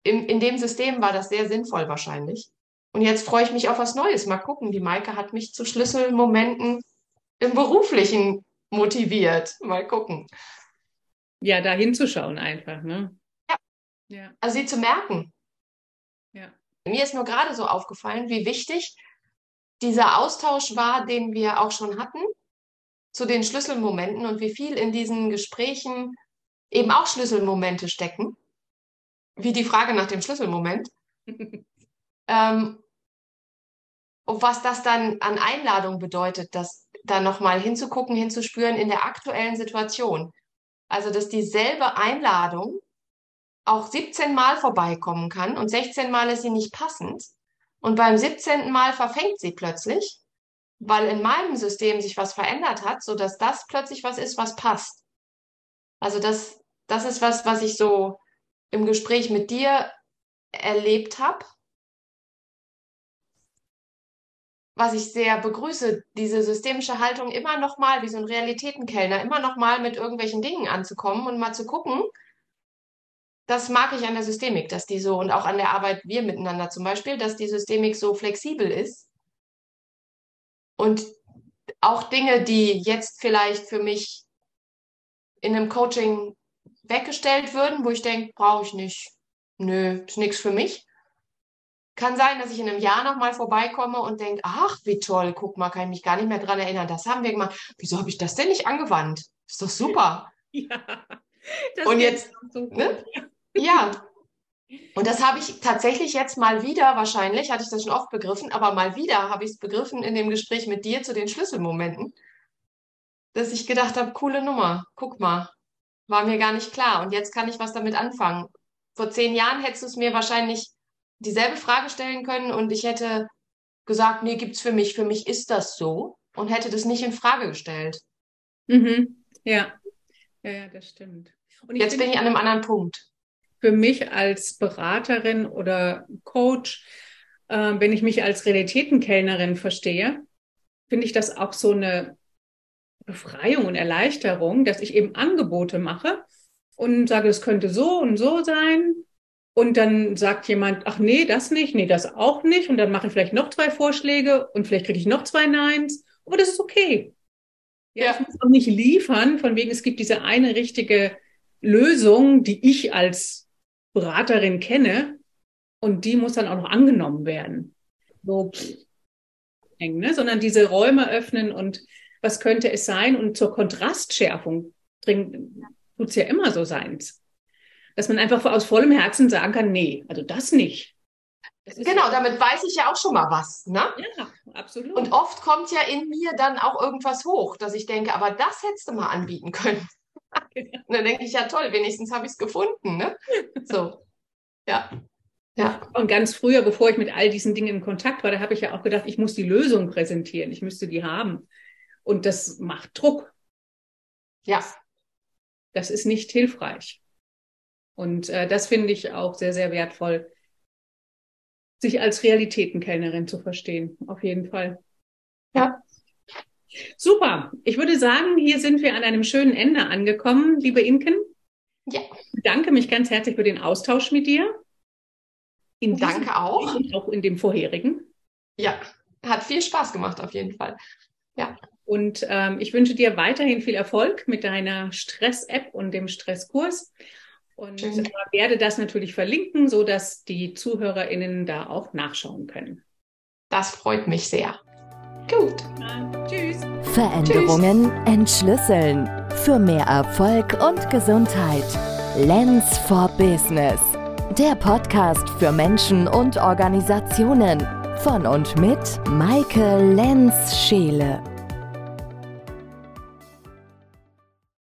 In, in dem System war das sehr sinnvoll wahrscheinlich. Und jetzt freue ich mich auf was Neues. Mal gucken, die Maike hat mich zu Schlüsselmomenten im Beruflichen motiviert. Mal gucken. Ja, da hinzuschauen einfach, ne? Ja. ja. Also sie zu merken, ja. Mir ist nur gerade so aufgefallen, wie wichtig dieser Austausch war, den wir auch schon hatten zu den Schlüsselmomenten und wie viel in diesen Gesprächen eben auch Schlüsselmomente stecken, wie die Frage nach dem Schlüsselmoment. ähm, und was das dann an Einladung bedeutet, das da nochmal hinzugucken, hinzuspüren in der aktuellen Situation. Also, dass dieselbe Einladung auch 17 Mal vorbeikommen kann und 16 Mal ist sie nicht passend. Und beim 17. Mal verfängt sie plötzlich, weil in meinem System sich was verändert hat, so dass das plötzlich was ist, was passt. Also das, das ist was, was ich so im Gespräch mit dir erlebt habe. was ich sehr begrüße, diese systemische Haltung immer noch mal wie so ein Realitätenkellner, immer noch mal mit irgendwelchen Dingen anzukommen und mal zu gucken. Das mag ich an der Systemik, dass die so und auch an der Arbeit wir miteinander zum Beispiel, dass die Systemik so flexibel ist und auch Dinge, die jetzt vielleicht für mich in einem Coaching weggestellt würden, wo ich denke, brauche ich nicht. Nö, ist nichts für mich. Kann sein, dass ich in einem Jahr nochmal vorbeikomme und denke, ach, wie toll, guck mal, kann ich mich gar nicht mehr dran erinnern. Das haben wir gemacht. Wieso habe ich das denn nicht angewandt? Ist doch super. Ja. und jetzt, ne? ja. Und das habe ich tatsächlich jetzt mal wieder, wahrscheinlich hatte ich das schon oft begriffen, aber mal wieder habe ich es begriffen in dem Gespräch mit dir zu den Schlüsselmomenten, dass ich gedacht habe, coole Nummer, guck mal, war mir gar nicht klar. Und jetzt kann ich was damit anfangen. Vor zehn Jahren hättest du es mir wahrscheinlich dieselbe Frage stellen können und ich hätte gesagt, nee, gibt's für mich, für mich ist das so und hätte das nicht in Frage gestellt. Mhm. Ja. ja, ja, das stimmt. Und jetzt bin ich an einem anderen Punkt. Für mich als Beraterin oder Coach, äh, wenn ich mich als Realitätenkellnerin verstehe, finde ich das auch so eine Befreiung und Erleichterung, dass ich eben Angebote mache und sage, es könnte so und so sein. Und dann sagt jemand, ach nee, das nicht, nee, das auch nicht. Und dann mache ich vielleicht noch zwei Vorschläge und vielleicht kriege ich noch zwei Neins. Aber das ist okay. Ja, ja. Ich muss auch nicht liefern, von wegen, es gibt diese eine richtige Lösung, die ich als Beraterin kenne. Und die muss dann auch noch angenommen werden. So eng, ne? Sondern diese Räume öffnen und was könnte es sein? Und zur Kontrastschärfung tut es ja immer so seins. Dass man einfach aus vollem Herzen sagen kann, nee, also das nicht. Das genau, ja damit weiß ich ja auch schon mal was. Ne? Ja, absolut. Und oft kommt ja in mir dann auch irgendwas hoch, dass ich denke, aber das hättest du mal anbieten können. Und dann denke ich, ja toll, wenigstens habe ich es gefunden. Ne? So, ja. Ja. Und ganz früher, bevor ich mit all diesen Dingen in Kontakt war, da habe ich ja auch gedacht, ich muss die Lösung präsentieren, ich müsste die haben. Und das macht Druck. Ja. Das ist nicht hilfreich. Und äh, das finde ich auch sehr, sehr wertvoll, sich als Realitätenkellnerin zu verstehen. Auf jeden Fall. Ja. Super. Ich würde sagen, hier sind wir an einem schönen Ende angekommen, liebe Inken. Ja. Ich bedanke mich ganz herzlich für den Austausch mit dir. In Danke auch. Und auch in dem vorherigen. Ja, hat viel Spaß gemacht auf jeden Fall. Ja. Und ähm, ich wünsche dir weiterhin viel Erfolg mit deiner Stress-App und dem Stresskurs. Und äh, werde das natürlich verlinken, so dass die ZuhörerInnen da auch nachschauen können. Das freut mich sehr. Gut. Ja, tschüss. Veränderungen tschüss. entschlüsseln. Für mehr Erfolg und Gesundheit. Lens for Business. Der Podcast für Menschen und Organisationen. Von und mit Maike Lenz-Scheele.